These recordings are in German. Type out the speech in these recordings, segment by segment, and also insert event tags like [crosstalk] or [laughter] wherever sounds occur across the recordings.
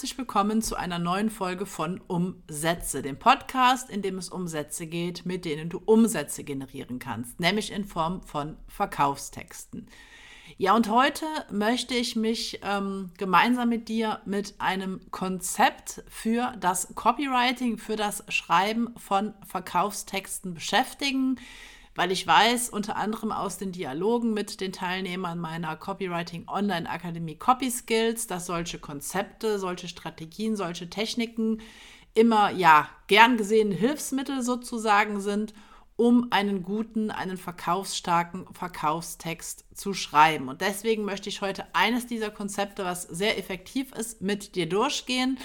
herzlich willkommen zu einer neuen Folge von Umsätze, dem Podcast, in dem es um Sätze geht, mit denen du Umsätze generieren kannst, nämlich in Form von Verkaufstexten. Ja, und heute möchte ich mich ähm, gemeinsam mit dir mit einem Konzept für das Copywriting, für das Schreiben von Verkaufstexten beschäftigen weil ich weiß, unter anderem aus den Dialogen mit den Teilnehmern meiner Copywriting Online Akademie Copy Skills, dass solche Konzepte, solche Strategien, solche Techniken immer ja gern gesehene Hilfsmittel sozusagen sind, um einen guten, einen verkaufsstarken Verkaufstext zu schreiben. Und deswegen möchte ich heute eines dieser Konzepte, was sehr effektiv ist, mit dir durchgehen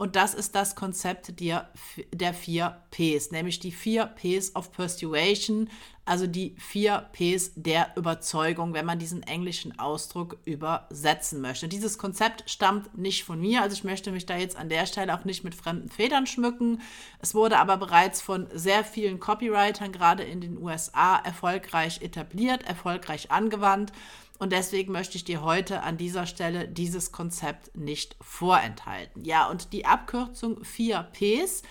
und das ist das Konzept der, der vier Ps, nämlich die vier Ps of Persuasion, also die vier Ps der Überzeugung, wenn man diesen englischen Ausdruck übersetzen möchte. Dieses Konzept stammt nicht von mir, also ich möchte mich da jetzt an der Stelle auch nicht mit fremden Federn schmücken. Es wurde aber bereits von sehr vielen Copywritern, gerade in den USA, erfolgreich etabliert, erfolgreich angewandt. Und deswegen möchte ich dir heute an dieser Stelle dieses Konzept nicht vorenthalten. Ja, und die Abkürzung 4Ps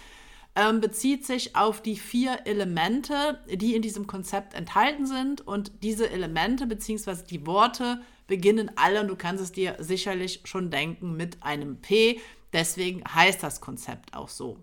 ähm, bezieht sich auf die vier Elemente, die in diesem Konzept enthalten sind. Und diese Elemente bzw. die Worte beginnen alle, und du kannst es dir sicherlich schon denken, mit einem P. Deswegen heißt das Konzept auch so.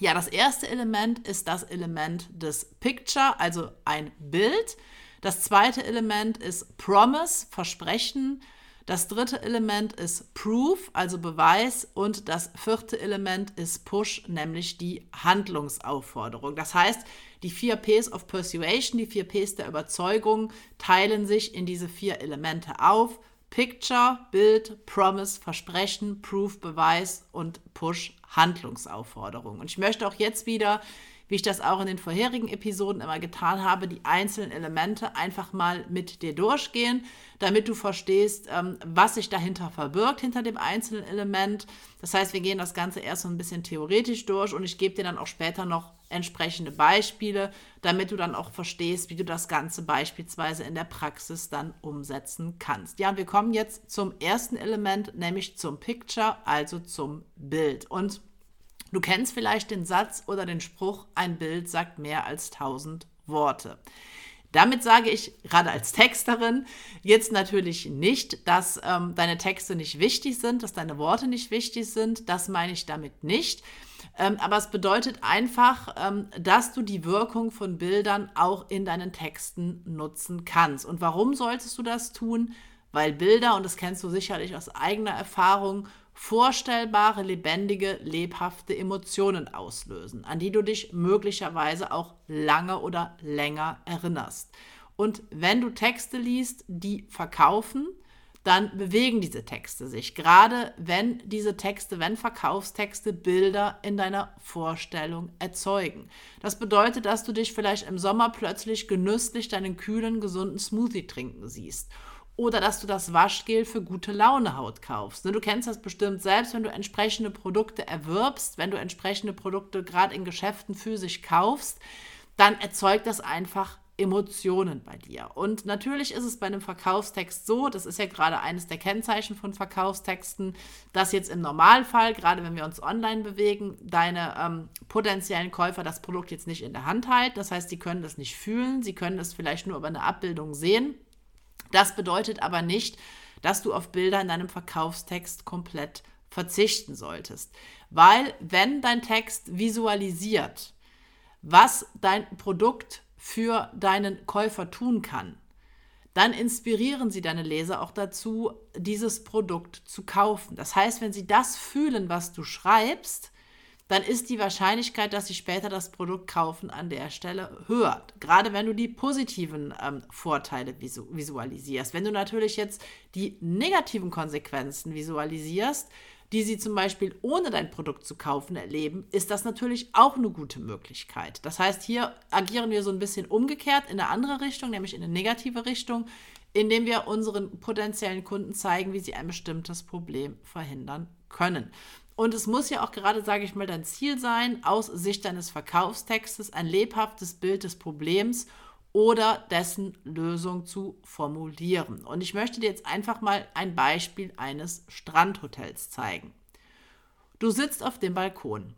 Ja, das erste Element ist das Element des Picture, also ein Bild. Das zweite Element ist Promise, Versprechen. Das dritte Element ist Proof, also Beweis. Und das vierte Element ist Push, nämlich die Handlungsaufforderung. Das heißt, die vier Ps of Persuasion, die vier Ps der Überzeugung, teilen sich in diese vier Elemente auf. Picture, Bild, Promise, Versprechen, Proof, Beweis und Push, Handlungsaufforderung. Und ich möchte auch jetzt wieder wie ich das auch in den vorherigen Episoden immer getan habe, die einzelnen Elemente einfach mal mit dir durchgehen, damit du verstehst, ähm, was sich dahinter verbirgt, hinter dem einzelnen Element. Das heißt, wir gehen das Ganze erst so ein bisschen theoretisch durch und ich gebe dir dann auch später noch entsprechende Beispiele, damit du dann auch verstehst, wie du das Ganze beispielsweise in der Praxis dann umsetzen kannst. Ja, wir kommen jetzt zum ersten Element, nämlich zum Picture, also zum Bild. Und Du kennst vielleicht den Satz oder den Spruch, ein Bild sagt mehr als tausend Worte. Damit sage ich gerade als Texterin jetzt natürlich nicht, dass ähm, deine Texte nicht wichtig sind, dass deine Worte nicht wichtig sind. Das meine ich damit nicht. Ähm, aber es bedeutet einfach, ähm, dass du die Wirkung von Bildern auch in deinen Texten nutzen kannst. Und warum solltest du das tun? Weil Bilder, und das kennst du sicherlich aus eigener Erfahrung, vorstellbare, lebendige, lebhafte Emotionen auslösen, an die du dich möglicherweise auch lange oder länger erinnerst. Und wenn du Texte liest, die verkaufen, dann bewegen diese Texte sich. Gerade wenn diese Texte, wenn Verkaufstexte Bilder in deiner Vorstellung erzeugen. Das bedeutet, dass du dich vielleicht im Sommer plötzlich genüsslich deinen kühlen, gesunden Smoothie trinken siehst oder dass du das Waschgel für gute Laune Haut kaufst. Ne, du kennst das bestimmt selbst, wenn du entsprechende Produkte erwirbst, wenn du entsprechende Produkte gerade in Geschäften physisch kaufst, dann erzeugt das einfach Emotionen bei dir. Und natürlich ist es bei einem Verkaufstext so, das ist ja gerade eines der Kennzeichen von Verkaufstexten, dass jetzt im Normalfall, gerade wenn wir uns online bewegen, deine ähm, potenziellen Käufer das Produkt jetzt nicht in der Hand halten. Das heißt, sie können das nicht fühlen, sie können es vielleicht nur über eine Abbildung sehen. Das bedeutet aber nicht, dass du auf Bilder in deinem Verkaufstext komplett verzichten solltest. Weil wenn dein Text visualisiert, was dein Produkt für deinen Käufer tun kann, dann inspirieren sie deine Leser auch dazu, dieses Produkt zu kaufen. Das heißt, wenn sie das fühlen, was du schreibst, dann ist die Wahrscheinlichkeit, dass sie später das Produkt kaufen, an der Stelle höher. Gerade wenn du die positiven ähm, Vorteile visu visualisierst. Wenn du natürlich jetzt die negativen Konsequenzen visualisierst, die sie zum Beispiel ohne dein Produkt zu kaufen erleben, ist das natürlich auch eine gute Möglichkeit. Das heißt, hier agieren wir so ein bisschen umgekehrt in eine andere Richtung, nämlich in eine negative Richtung, indem wir unseren potenziellen Kunden zeigen, wie sie ein bestimmtes Problem verhindern können. Und es muss ja auch gerade, sage ich mal, dein Ziel sein, aus Sicht deines Verkaufstextes ein lebhaftes Bild des Problems oder dessen Lösung zu formulieren. Und ich möchte dir jetzt einfach mal ein Beispiel eines Strandhotels zeigen. Du sitzt auf dem Balkon.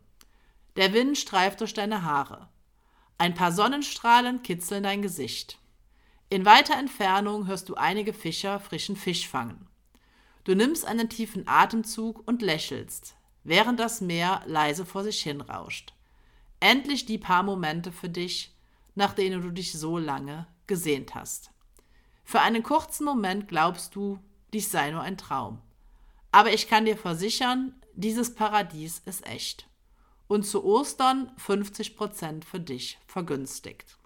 Der Wind streift durch deine Haare. Ein paar Sonnenstrahlen kitzeln dein Gesicht. In weiter Entfernung hörst du einige Fischer frischen Fisch fangen. Du nimmst einen tiefen Atemzug und lächelst, während das Meer leise vor sich hin rauscht. Endlich die paar Momente für dich, nach denen du dich so lange gesehnt hast. Für einen kurzen Moment glaubst du, dies sei nur ein Traum. Aber ich kann dir versichern, dieses Paradies ist echt. Und zu Ostern 50% für dich vergünstigt.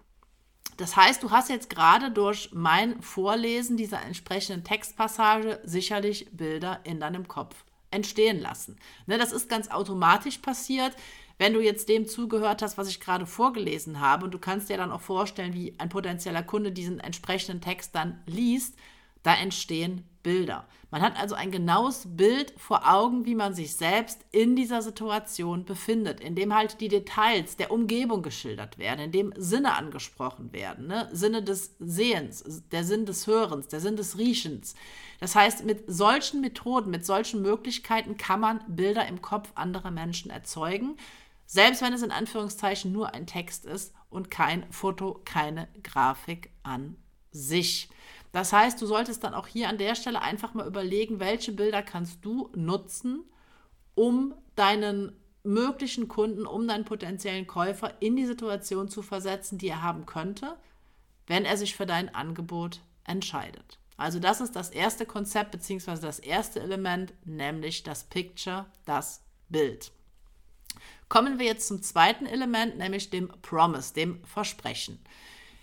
Das heißt, du hast jetzt gerade durch mein Vorlesen dieser entsprechenden Textpassage sicherlich Bilder in deinem Kopf entstehen lassen. Ne, das ist ganz automatisch passiert, wenn du jetzt dem zugehört hast, was ich gerade vorgelesen habe. Und du kannst dir dann auch vorstellen, wie ein potenzieller Kunde diesen entsprechenden Text dann liest, da entstehen Bilder. Man hat also ein genaues Bild vor Augen, wie man sich selbst in dieser Situation befindet, in dem halt die Details der Umgebung geschildert werden, in dem Sinne angesprochen werden, ne? Sinne des Sehens, der Sinn des Hörens, der Sinn des Riechens. Das heißt, mit solchen Methoden, mit solchen Möglichkeiten kann man Bilder im Kopf anderer Menschen erzeugen, selbst wenn es in Anführungszeichen nur ein Text ist und kein Foto, keine Grafik an sich. Das heißt, du solltest dann auch hier an der Stelle einfach mal überlegen, welche Bilder kannst du nutzen, um deinen möglichen Kunden, um deinen potenziellen Käufer in die Situation zu versetzen, die er haben könnte, wenn er sich für dein Angebot entscheidet. Also das ist das erste Konzept bzw. das erste Element, nämlich das Picture, das Bild. Kommen wir jetzt zum zweiten Element, nämlich dem Promise, dem Versprechen.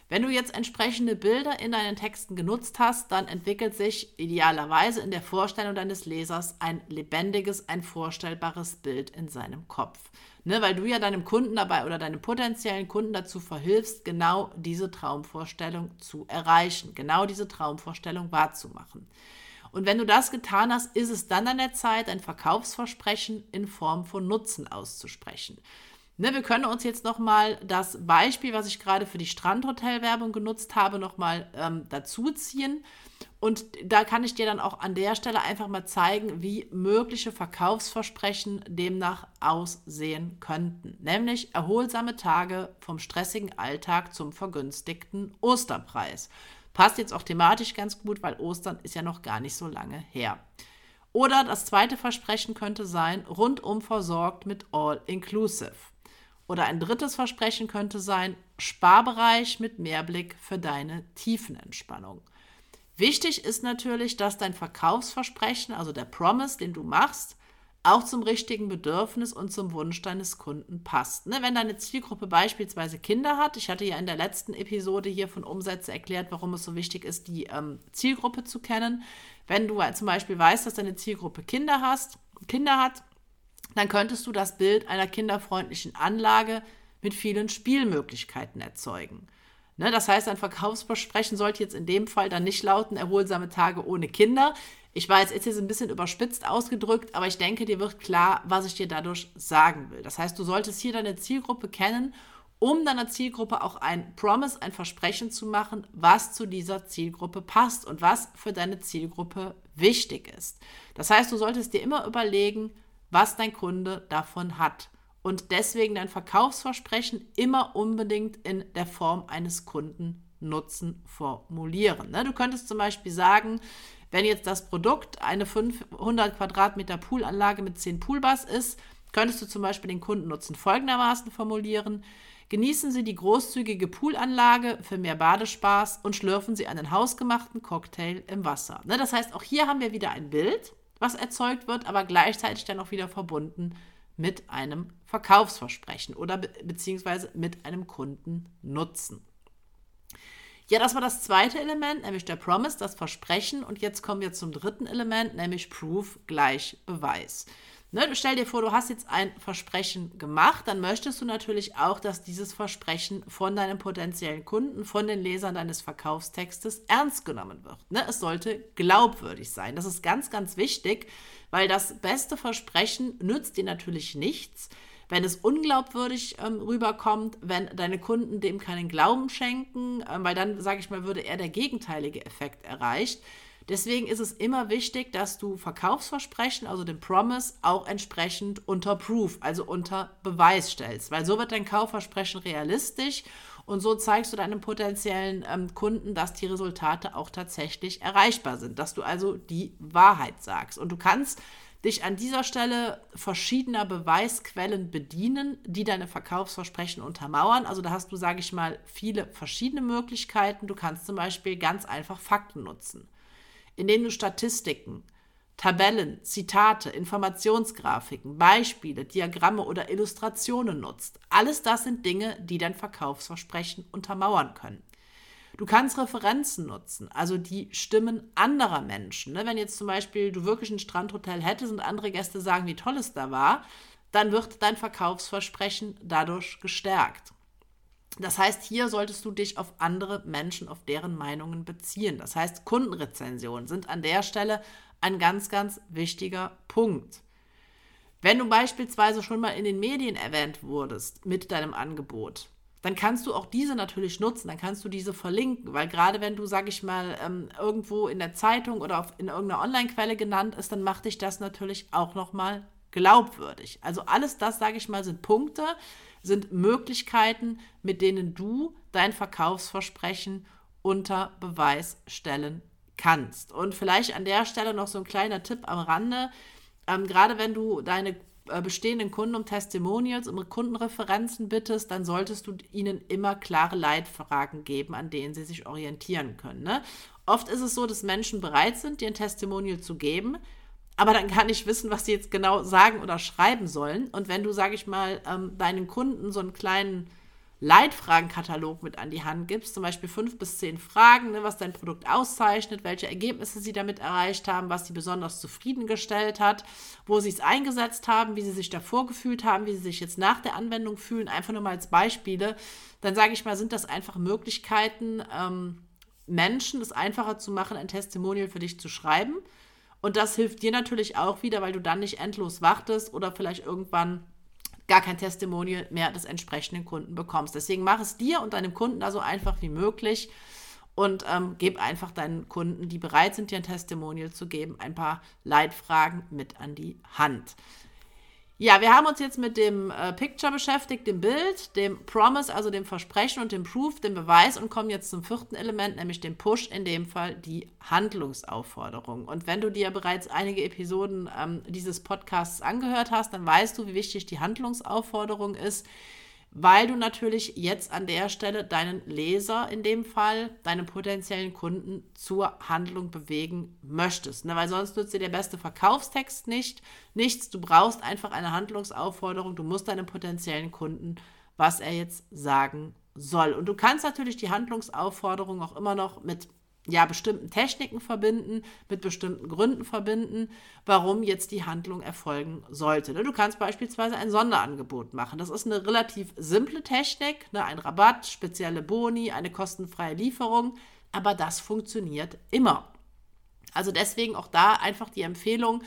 Wenn du jetzt entsprechende Bilder in deinen Texten genutzt hast, dann entwickelt sich idealerweise in der Vorstellung deines Lesers ein lebendiges, ein vorstellbares Bild in seinem Kopf. Ne, weil du ja deinem Kunden dabei oder deinem potenziellen Kunden dazu verhilfst, genau diese Traumvorstellung zu erreichen, genau diese Traumvorstellung wahrzumachen. Und wenn du das getan hast, ist es dann an der Zeit, ein Verkaufsversprechen in Form von Nutzen auszusprechen. Ne, wir können uns jetzt nochmal das Beispiel, was ich gerade für die Strandhotelwerbung genutzt habe, nochmal ähm, dazu. Und da kann ich dir dann auch an der Stelle einfach mal zeigen, wie mögliche Verkaufsversprechen demnach aussehen könnten. Nämlich erholsame Tage vom stressigen Alltag zum vergünstigten Osterpreis. Passt jetzt auch thematisch ganz gut, weil Ostern ist ja noch gar nicht so lange her. Oder das zweite Versprechen könnte sein, rundum versorgt mit All Inclusive. Oder ein drittes Versprechen könnte sein, Sparbereich mit Mehrblick für deine Tiefenentspannung. Wichtig ist natürlich, dass dein Verkaufsversprechen, also der Promise, den du machst, auch zum richtigen Bedürfnis und zum Wunsch deines Kunden passt. Ne, wenn deine Zielgruppe beispielsweise Kinder hat, ich hatte ja in der letzten Episode hier von Umsätze erklärt, warum es so wichtig ist, die ähm, Zielgruppe zu kennen. Wenn du zum Beispiel weißt, dass deine Zielgruppe Kinder hast, Kinder hat, dann könntest du das Bild einer kinderfreundlichen Anlage mit vielen Spielmöglichkeiten erzeugen. Ne, das heißt, ein Verkaufsversprechen sollte jetzt in dem Fall dann nicht lauten, erholsame Tage ohne Kinder. Ich weiß, jetzt ist ein bisschen überspitzt ausgedrückt, aber ich denke, dir wird klar, was ich dir dadurch sagen will. Das heißt, du solltest hier deine Zielgruppe kennen, um deiner Zielgruppe auch ein Promise, ein Versprechen zu machen, was zu dieser Zielgruppe passt und was für deine Zielgruppe wichtig ist. Das heißt, du solltest dir immer überlegen, was dein Kunde davon hat. Und deswegen dein Verkaufsversprechen immer unbedingt in der Form eines Kundennutzen formulieren. Ne? Du könntest zum Beispiel sagen, wenn jetzt das Produkt eine 500 Quadratmeter Poolanlage mit 10 Poolbars ist, könntest du zum Beispiel den Kundennutzen folgendermaßen formulieren. Genießen Sie die großzügige Poolanlage für mehr Badespaß und schlürfen Sie einen hausgemachten Cocktail im Wasser. Ne? Das heißt, auch hier haben wir wieder ein Bild was erzeugt wird, aber gleichzeitig dann auch wieder verbunden mit einem Verkaufsversprechen oder be beziehungsweise mit einem Kundennutzen. Ja, das war das zweite Element, nämlich der Promise, das Versprechen. Und jetzt kommen wir zum dritten Element, nämlich Proof gleich Beweis. Ne, stell dir vor, du hast jetzt ein Versprechen gemacht, dann möchtest du natürlich auch, dass dieses Versprechen von deinem potenziellen Kunden, von den Lesern deines Verkaufstextes ernst genommen wird. Ne, es sollte glaubwürdig sein. Das ist ganz, ganz wichtig, weil das beste Versprechen nützt dir natürlich nichts, wenn es unglaubwürdig ähm, rüberkommt, wenn deine Kunden dem keinen Glauben schenken, ähm, weil dann, sage ich mal, würde eher der gegenteilige Effekt erreicht. Deswegen ist es immer wichtig, dass du Verkaufsversprechen, also den Promise, auch entsprechend unter Proof, also unter Beweis stellst, weil so wird dein Kaufversprechen realistisch und so zeigst du deinem potenziellen ähm, Kunden, dass die Resultate auch tatsächlich erreichbar sind, dass du also die Wahrheit sagst. Und du kannst dich an dieser Stelle verschiedener Beweisquellen bedienen, die deine Verkaufsversprechen untermauern. Also da hast du, sage ich mal, viele verschiedene Möglichkeiten. Du kannst zum Beispiel ganz einfach Fakten nutzen, indem du Statistiken, Tabellen, Zitate, Informationsgrafiken, Beispiele, Diagramme oder Illustrationen nutzt. Alles das sind Dinge, die dein Verkaufsversprechen untermauern können. Du kannst Referenzen nutzen, also die Stimmen anderer Menschen. Ne? Wenn jetzt zum Beispiel du wirklich ein Strandhotel hättest und andere Gäste sagen, wie toll es da war, dann wird dein Verkaufsversprechen dadurch gestärkt. Das heißt, hier solltest du dich auf andere Menschen, auf deren Meinungen beziehen. Das heißt, Kundenrezensionen sind an der Stelle ein ganz, ganz wichtiger Punkt. Wenn du beispielsweise schon mal in den Medien erwähnt wurdest mit deinem Angebot, dann kannst du auch diese natürlich nutzen, dann kannst du diese verlinken, weil gerade wenn du, sag ich mal, ähm, irgendwo in der Zeitung oder in irgendeiner Online-Quelle genannt ist, dann macht dich das natürlich auch nochmal glaubwürdig. Also alles das, sage ich mal, sind Punkte, sind Möglichkeiten, mit denen du dein Verkaufsversprechen unter Beweis stellen kannst. Und vielleicht an der Stelle noch so ein kleiner Tipp am Rande. Ähm, gerade wenn du deine äh, bestehenden Kunden um Testimonials, um Kundenreferenzen bittest, dann solltest du ihnen immer klare Leitfragen geben, an denen sie sich orientieren können. Ne? Oft ist es so, dass Menschen bereit sind, dir ein Testimonial zu geben, aber dann gar nicht wissen, was sie jetzt genau sagen oder schreiben sollen. Und wenn du, sage ich mal, ähm, deinen Kunden so einen kleinen Leitfragenkatalog mit an die Hand gibst, zum Beispiel fünf bis zehn Fragen, ne, was dein Produkt auszeichnet, welche Ergebnisse sie damit erreicht haben, was sie besonders zufriedengestellt hat, wo sie es eingesetzt haben, wie sie sich davor gefühlt haben, wie sie sich jetzt nach der Anwendung fühlen, einfach nur mal als Beispiele, dann sage ich mal, sind das einfach Möglichkeiten, ähm, Menschen es einfacher zu machen, ein Testimonial für dich zu schreiben. Und das hilft dir natürlich auch wieder, weil du dann nicht endlos wartest oder vielleicht irgendwann gar kein Testimonial mehr des entsprechenden Kunden bekommst. Deswegen mach es dir und deinem Kunden da so einfach wie möglich und ähm, gib einfach deinen Kunden, die bereit sind, dir ein Testimonial zu geben, ein paar Leitfragen mit an die Hand. Ja, wir haben uns jetzt mit dem äh, Picture beschäftigt, dem Bild, dem Promise, also dem Versprechen und dem Proof, dem Beweis und kommen jetzt zum vierten Element, nämlich dem Push, in dem Fall die Handlungsaufforderung. Und wenn du dir bereits einige Episoden ähm, dieses Podcasts angehört hast, dann weißt du, wie wichtig die Handlungsaufforderung ist weil du natürlich jetzt an der Stelle deinen Leser in dem Fall, deine potenziellen Kunden zur Handlung bewegen möchtest. Ne? Weil sonst nützt dir der beste Verkaufstext nicht, nichts. Du brauchst einfach eine Handlungsaufforderung. Du musst deinem potenziellen Kunden, was er jetzt sagen soll. Und du kannst natürlich die Handlungsaufforderung auch immer noch mit ja, bestimmten Techniken verbinden, mit bestimmten Gründen verbinden, warum jetzt die Handlung erfolgen sollte. Ne, du kannst beispielsweise ein Sonderangebot machen. Das ist eine relativ simple Technik, ne? ein Rabatt, spezielle Boni, eine kostenfreie Lieferung, aber das funktioniert immer. Also deswegen auch da einfach die Empfehlung,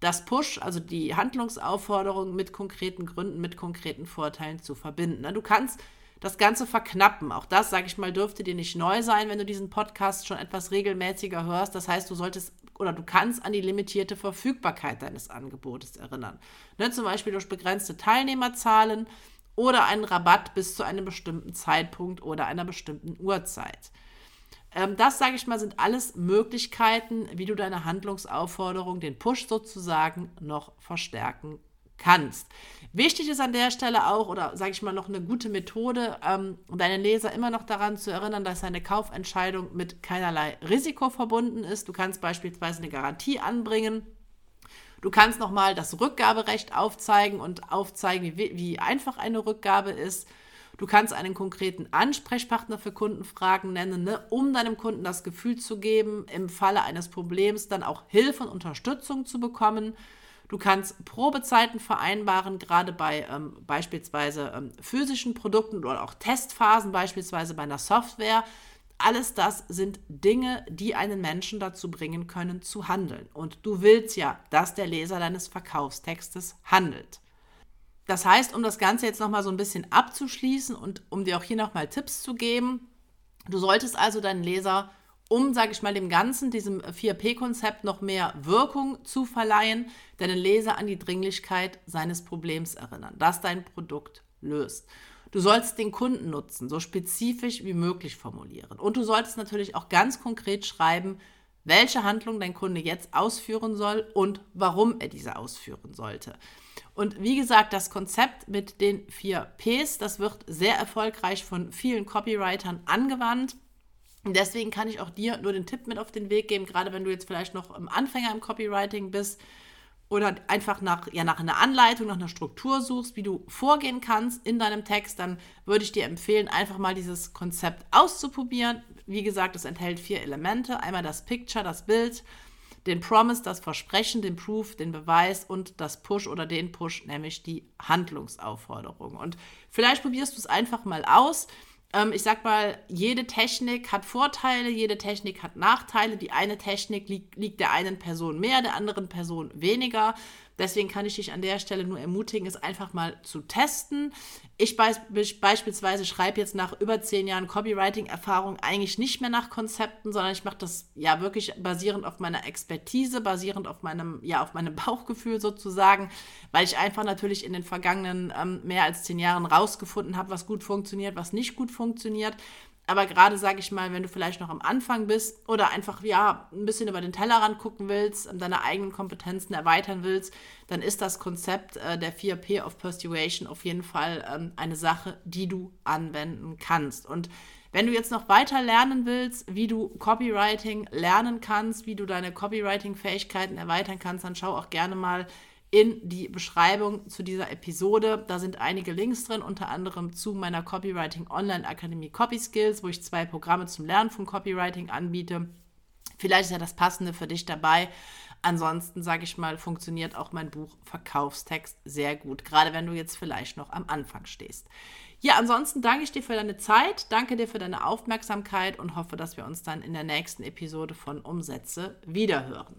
das Push, also die Handlungsaufforderung mit konkreten Gründen, mit konkreten Vorteilen zu verbinden. Ne, du kannst das Ganze verknappen. Auch das, sage ich mal, dürfte dir nicht neu sein, wenn du diesen Podcast schon etwas regelmäßiger hörst. Das heißt, du solltest oder du kannst an die limitierte Verfügbarkeit deines Angebotes erinnern. Ne, zum Beispiel durch begrenzte Teilnehmerzahlen oder einen Rabatt bis zu einem bestimmten Zeitpunkt oder einer bestimmten Uhrzeit. Ähm, das, sage ich mal, sind alles Möglichkeiten, wie du deine Handlungsaufforderung, den Push sozusagen, noch verstärken kannst. Wichtig ist an der Stelle auch, oder sage ich mal noch eine gute Methode, ähm, deinen Leser immer noch daran zu erinnern, dass seine Kaufentscheidung mit keinerlei Risiko verbunden ist. Du kannst beispielsweise eine Garantie anbringen. Du kannst nochmal das Rückgaberecht aufzeigen und aufzeigen, wie, wie einfach eine Rückgabe ist. Du kannst einen konkreten Ansprechpartner für Kundenfragen nennen, ne, um deinem Kunden das Gefühl zu geben, im Falle eines Problems dann auch Hilfe und Unterstützung zu bekommen. Du kannst Probezeiten vereinbaren, gerade bei ähm, beispielsweise ähm, physischen Produkten oder auch Testphasen, beispielsweise bei einer Software. Alles das sind Dinge, die einen Menschen dazu bringen können, zu handeln. Und du willst ja, dass der Leser deines Verkaufstextes handelt. Das heißt, um das Ganze jetzt nochmal so ein bisschen abzuschließen und um dir auch hier nochmal Tipps zu geben, du solltest also deinen Leser um, sage ich mal, dem Ganzen, diesem 4P-Konzept noch mehr Wirkung zu verleihen, deinen Leser an die Dringlichkeit seines Problems erinnern, das dein Produkt löst. Du sollst den Kundennutzen so spezifisch wie möglich formulieren. Und du solltest natürlich auch ganz konkret schreiben, welche Handlung dein Kunde jetzt ausführen soll und warum er diese ausführen sollte. Und wie gesagt, das Konzept mit den vier Ps, das wird sehr erfolgreich von vielen Copywritern angewandt. Deswegen kann ich auch dir nur den Tipp mit auf den Weg geben, gerade wenn du jetzt vielleicht noch im Anfänger im Copywriting bist, oder einfach nach, ja, nach einer Anleitung, nach einer Struktur suchst, wie du vorgehen kannst in deinem Text, dann würde ich dir empfehlen, einfach mal dieses Konzept auszuprobieren. Wie gesagt, es enthält vier Elemente. Einmal das Picture, das Bild, den Promise, das Versprechen, den Proof, den Beweis und das Push oder den Push, nämlich die Handlungsaufforderung. Und vielleicht probierst du es einfach mal aus. Ähm, ich sag mal, jede Technik hat Vorteile, jede Technik hat Nachteile. Die eine Technik liegt, liegt der einen Person mehr, der anderen Person weniger. Deswegen kann ich dich an der Stelle nur ermutigen, es einfach mal zu testen. Ich be beispielsweise schreibe jetzt nach über zehn Jahren Copywriting-Erfahrung eigentlich nicht mehr nach Konzepten, sondern ich mache das ja wirklich basierend auf meiner Expertise, basierend auf meinem, ja, auf meinem [laughs] Bauchgefühl sozusagen, weil ich einfach natürlich in den vergangenen ähm, mehr als zehn Jahren rausgefunden habe, was gut funktioniert, was nicht gut funktioniert. Aber gerade, sage ich mal, wenn du vielleicht noch am Anfang bist oder einfach, ja, ein bisschen über den Tellerrand gucken willst, deine eigenen Kompetenzen erweitern willst, dann ist das Konzept äh, der 4P of Persuasion auf jeden Fall ähm, eine Sache, die du anwenden kannst. Und wenn du jetzt noch weiter lernen willst, wie du Copywriting lernen kannst, wie du deine Copywriting-Fähigkeiten erweitern kannst, dann schau auch gerne mal in die Beschreibung zu dieser Episode. Da sind einige Links drin, unter anderem zu meiner Copywriting Online Akademie Copy Skills, wo ich zwei Programme zum Lernen von Copywriting anbiete. Vielleicht ist ja das Passende für dich dabei. Ansonsten, sage ich mal, funktioniert auch mein Buch Verkaufstext sehr gut, gerade wenn du jetzt vielleicht noch am Anfang stehst. Ja, ansonsten danke ich dir für deine Zeit, danke dir für deine Aufmerksamkeit und hoffe, dass wir uns dann in der nächsten Episode von Umsätze wiederhören.